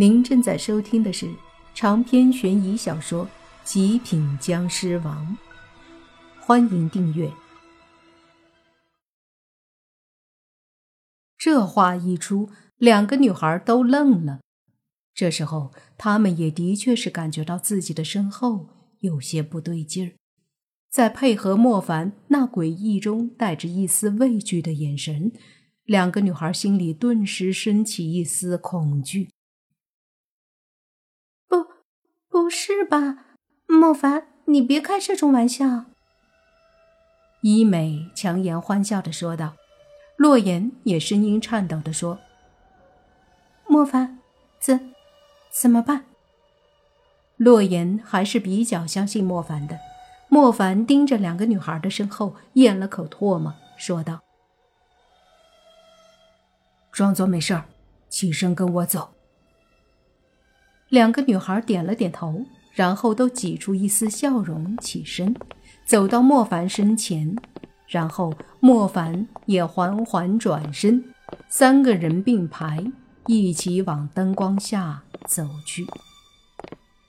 您正在收听的是长篇悬疑小说《极品僵尸王》，欢迎订阅。这话一出，两个女孩都愣了。这时候，她们也的确是感觉到自己的身后有些不对劲儿。再配合莫凡那诡异中带着一丝畏惧的眼神，两个女孩心里顿时升起一丝恐惧。不是吧，莫凡，你别开这种玩笑。伊美强颜欢笑的说道，洛言也声音颤抖的说：“莫凡，怎怎么办？”洛言还是比较相信莫凡的。莫凡盯着两个女孩的身后，咽了口唾沫，说道：“装作没事儿，起身跟我走。”两个女孩点了点头，然后都挤出一丝笑容，起身走到莫凡身前，然后莫凡也缓缓转身，三个人并排一起往灯光下走去。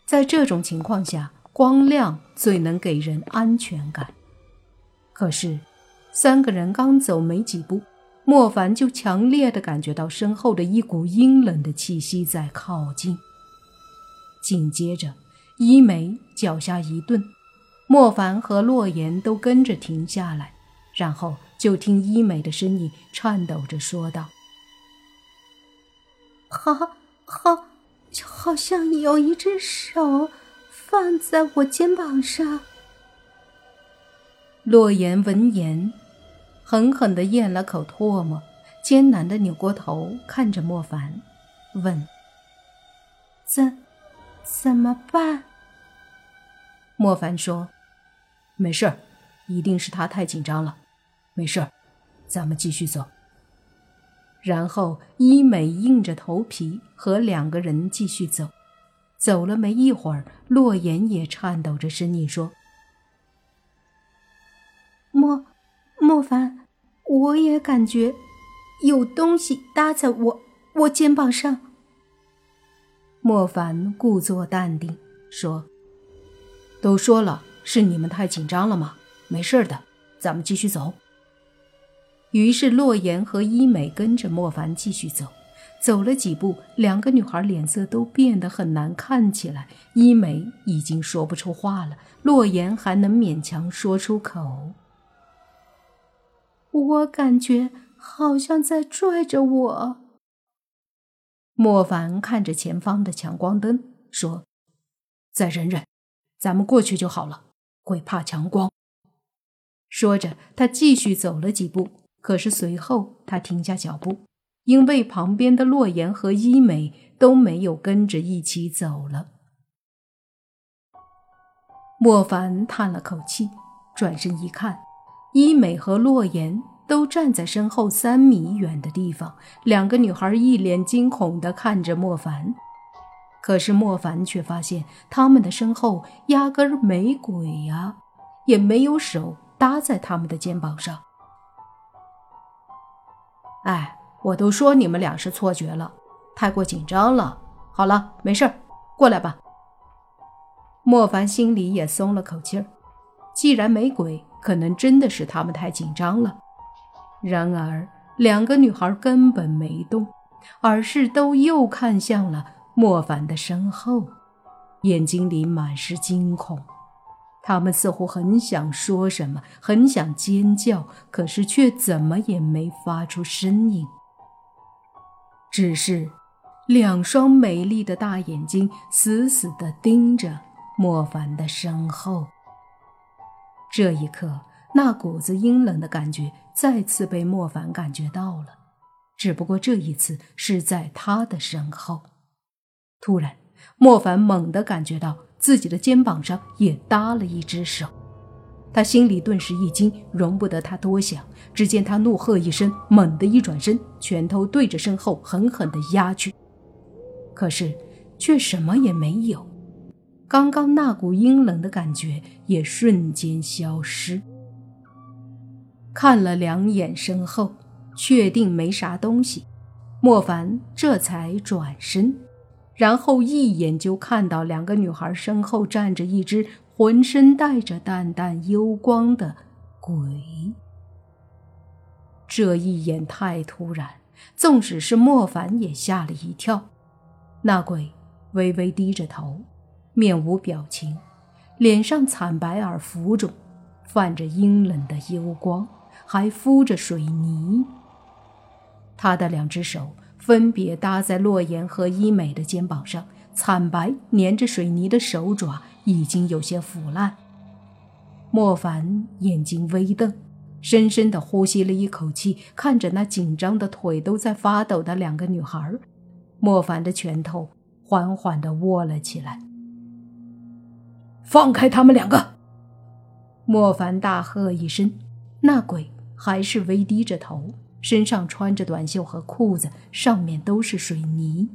在这种情况下，光亮最能给人安全感。可是，三个人刚走没几步，莫凡就强烈的感觉到身后的一股阴冷的气息在靠近。紧接着，伊梅脚下一顿，莫凡和洛言都跟着停下来，然后就听伊梅的声音颤抖着说道：“好，好，好像有一只手放在我肩膀上。”洛言闻言，狠狠的咽了口唾沫，艰难的扭过头看着莫凡，问：“怎？”怎么办？莫凡说：“没事儿，一定是他太紧张了。没事儿，咱们继续走。”然后伊美硬着头皮和两个人继续走。走了没一会儿，洛言也颤抖着声音说：“莫莫凡，我也感觉有东西搭在我我肩膀上。”莫凡故作淡定说：“都说了，是你们太紧张了吗？没事的，咱们继续走。”于是洛言和伊美跟着莫凡继续走。走了几步，两个女孩脸色都变得很难看起来。伊美已经说不出话了，洛言还能勉强说出口：“我感觉好像在拽着我。”莫凡看着前方的强光灯，说：“再忍忍，咱们过去就好了。会怕强光。”说着，他继续走了几步。可是随后他停下脚步，因为旁边的洛言和伊美都没有跟着一起走了。莫凡叹了口气，转身一看，伊美和洛言。都站在身后三米远的地方，两个女孩一脸惊恐地看着莫凡。可是莫凡却发现他们的身后压根儿没鬼呀，也没有手搭在他们的肩膀上。哎，我都说你们俩是错觉了，太过紧张了。好了，没事儿，过来吧。莫凡心里也松了口气儿，既然没鬼，可能真的是他们太紧张了。然而，两个女孩根本没动，而是都又看向了莫凡的身后，眼睛里满是惊恐。他们似乎很想说什么，很想尖叫，可是却怎么也没发出声音。只是，两双美丽的大眼睛死死地盯着莫凡的身后。这一刻。那股子阴冷的感觉再次被莫凡感觉到了，只不过这一次是在他的身后。突然，莫凡猛地感觉到自己的肩膀上也搭了一只手，他心里顿时一惊，容不得他多想。只见他怒喝一声，猛地一转身，拳头对着身后狠狠地压去，可是却什么也没有，刚刚那股阴冷的感觉也瞬间消失。看了两眼身后，确定没啥东西，莫凡这才转身，然后一眼就看到两个女孩身后站着一只浑身带着淡淡幽光的鬼。这一眼太突然，纵使是莫凡也吓了一跳。那鬼微微低着头，面无表情，脸上惨白而浮肿，泛着阴冷的幽光，还敷着水泥。他的两只手。分别搭在洛言和伊美的肩膀上，惨白粘着水泥的手爪已经有些腐烂。莫凡眼睛微瞪，深深的呼吸了一口气，看着那紧张的腿都在发抖的两个女孩，莫凡的拳头缓缓的握了起来。放开他们两个！莫凡大喝一声，那鬼还是微低着头。身上穿着短袖和裤子，上面都是水泥。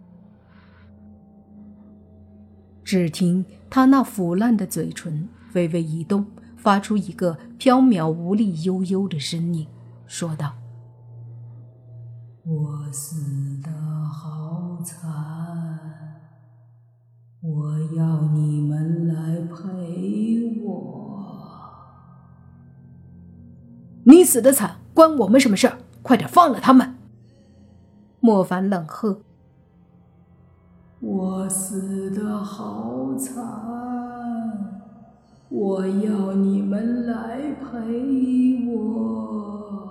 只听他那腐烂的嘴唇微微一动，发出一个飘渺无力、悠悠的声音，说道：“我死的好惨，我要你们来陪你死的惨，关我们什么事儿？”快点放了他们！莫凡冷喝：“我死的好惨，我要你们来陪我。”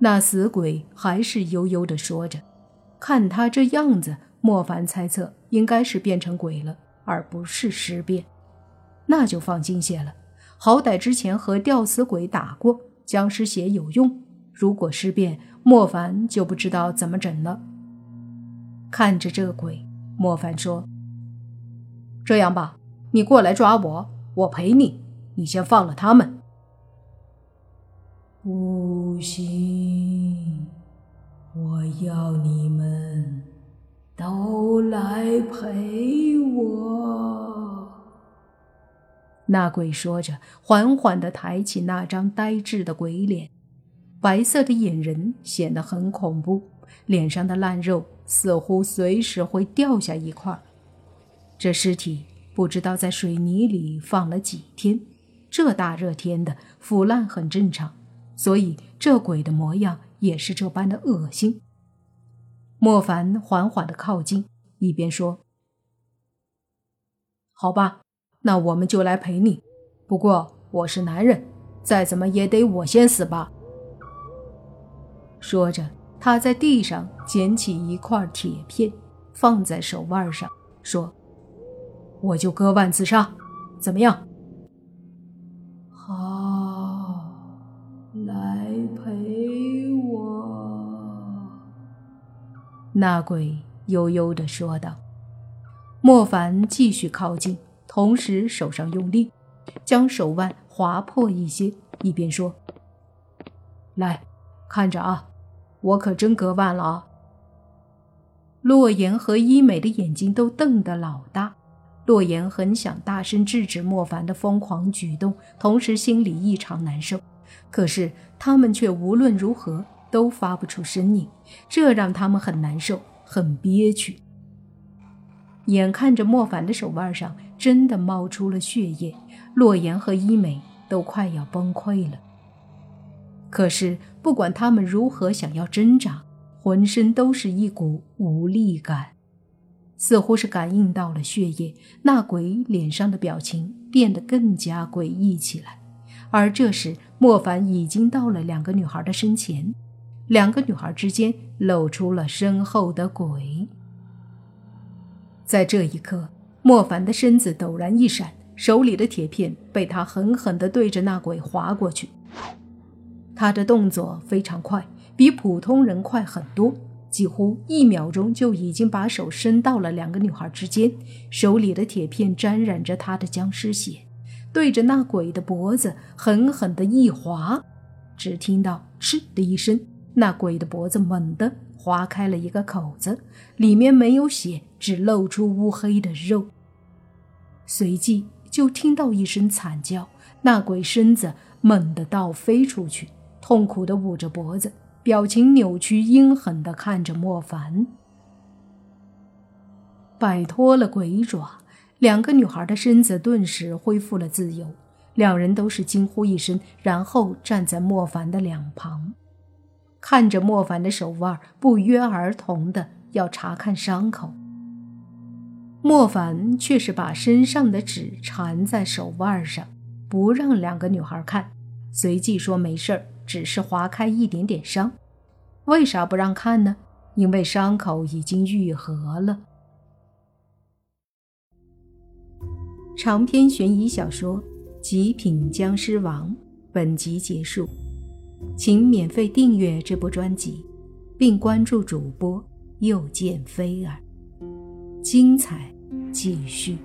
那死鬼还是悠悠的说着，看他这样子，莫凡猜测应该是变成鬼了，而不是尸变，那就放心些了。好歹之前和吊死鬼打过，僵尸血有用。如果尸变，莫凡就不知道怎么整了。看着这个鬼，莫凡说：“这样吧，你过来抓我，我陪你。你先放了他们。”不行，我要你们都来陪我。那鬼说着，缓缓地抬起那张呆滞的鬼脸。白色的眼仁显得很恐怖，脸上的烂肉似乎随时会掉下一块。这尸体不知道在水泥里放了几天，这大热天的腐烂很正常，所以这鬼的模样也是这般的恶心。莫凡缓缓的靠近，一边说：“好吧，那我们就来陪你。不过我是男人，再怎么也得我先死吧。”说着，他在地上捡起一块铁片，放在手腕上，说：“我就割腕自杀，怎么样？”“好，来陪我。”那鬼悠悠地说道。莫凡继续靠近，同时手上用力，将手腕划破一些，一边说：“来。”看着啊，我可真割腕了啊！洛言和伊美的眼睛都瞪得老大。洛言很想大声制止莫凡的疯狂举动，同时心里异常难受。可是他们却无论如何都发不出声音，这让他们很难受，很憋屈。眼看着莫凡的手腕上真的冒出了血液，洛言和伊美都快要崩溃了。可是，不管他们如何想要挣扎，浑身都是一股无力感，似乎是感应到了血液。那鬼脸上的表情变得更加诡异起来。而这时，莫凡已经到了两个女孩的身前，两个女孩之间露出了身后的鬼。在这一刻，莫凡的身子陡然一闪，手里的铁片被他狠狠地对着那鬼划过去。他的动作非常快，比普通人快很多，几乎一秒钟就已经把手伸到了两个女孩之间，手里的铁片沾染着他的僵尸血，对着那鬼的脖子狠狠的一划，只听到“嗤”的一声，那鬼的脖子猛地划开了一个口子，里面没有血，只露出乌黑的肉。随即就听到一声惨叫，那鬼身子猛地倒飞出去。痛苦的捂着脖子，表情扭曲、阴狠的看着莫凡。摆脱了鬼爪，两个女孩的身子顿时恢复了自由。两人都是惊呼一声，然后站在莫凡的两旁，看着莫凡的手腕，不约而同的要查看伤口。莫凡却是把身上的纸缠在手腕上，不让两个女孩看，随即说：“没事儿，只是划开一点点伤。为啥不让看呢？因为伤口已经愈合了。”长篇悬疑小说。《极品僵尸王》本集结束，请免费订阅这部专辑，并关注主播又见菲儿，精彩继续。